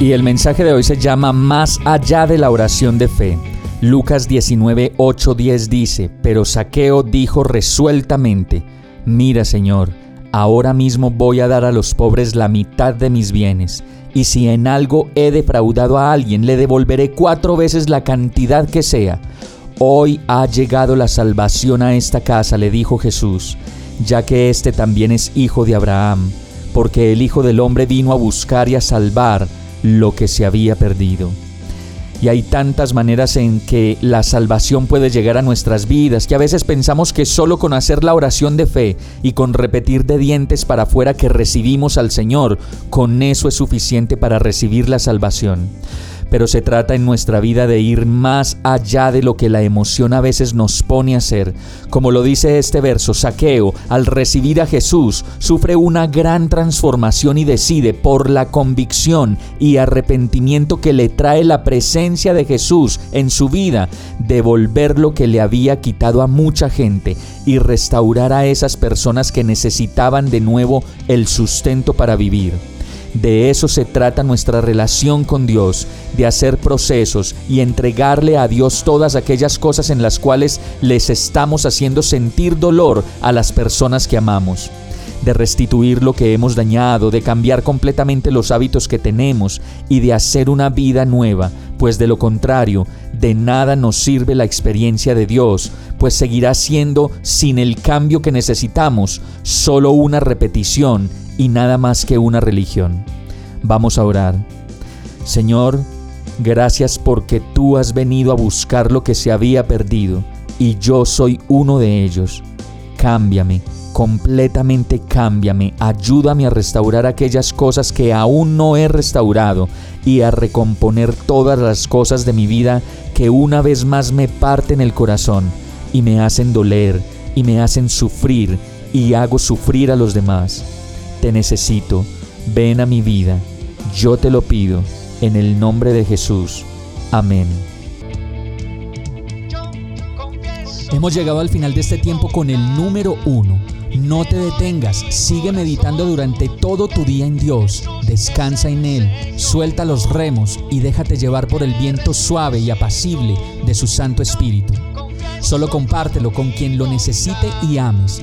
Y el mensaje de hoy se llama Más allá de la oración de fe. Lucas 19, 8, 10 dice, pero Saqueo dijo resueltamente, Mira Señor, ahora mismo voy a dar a los pobres la mitad de mis bienes, y si en algo he defraudado a alguien, le devolveré cuatro veces la cantidad que sea. Hoy ha llegado la salvación a esta casa, le dijo Jesús, ya que éste también es hijo de Abraham, porque el Hijo del Hombre vino a buscar y a salvar lo que se había perdido. Y hay tantas maneras en que la salvación puede llegar a nuestras vidas que a veces pensamos que solo con hacer la oración de fe y con repetir de dientes para afuera que recibimos al Señor, con eso es suficiente para recibir la salvación pero se trata en nuestra vida de ir más allá de lo que la emoción a veces nos pone a hacer. Como lo dice este verso, Saqueo, al recibir a Jesús, sufre una gran transformación y decide, por la convicción y arrepentimiento que le trae la presencia de Jesús en su vida, devolver lo que le había quitado a mucha gente y restaurar a esas personas que necesitaban de nuevo el sustento para vivir. De eso se trata nuestra relación con Dios, de hacer procesos y entregarle a Dios todas aquellas cosas en las cuales les estamos haciendo sentir dolor a las personas que amamos de restituir lo que hemos dañado, de cambiar completamente los hábitos que tenemos y de hacer una vida nueva, pues de lo contrario, de nada nos sirve la experiencia de Dios, pues seguirá siendo, sin el cambio que necesitamos, solo una repetición y nada más que una religión. Vamos a orar. Señor, gracias porque tú has venido a buscar lo que se había perdido y yo soy uno de ellos. Cámbiame, completamente cámbiame, ayúdame a restaurar aquellas cosas que aún no he restaurado y a recomponer todas las cosas de mi vida que una vez más me parten el corazón y me hacen doler y me hacen sufrir y hago sufrir a los demás. Te necesito, ven a mi vida, yo te lo pido, en el nombre de Jesús. Amén. Hemos llegado al final de este tiempo con el número uno. No te detengas, sigue meditando durante todo tu día en Dios, descansa en Él, suelta los remos y déjate llevar por el viento suave y apacible de su Santo Espíritu. Solo compártelo con quien lo necesite y ames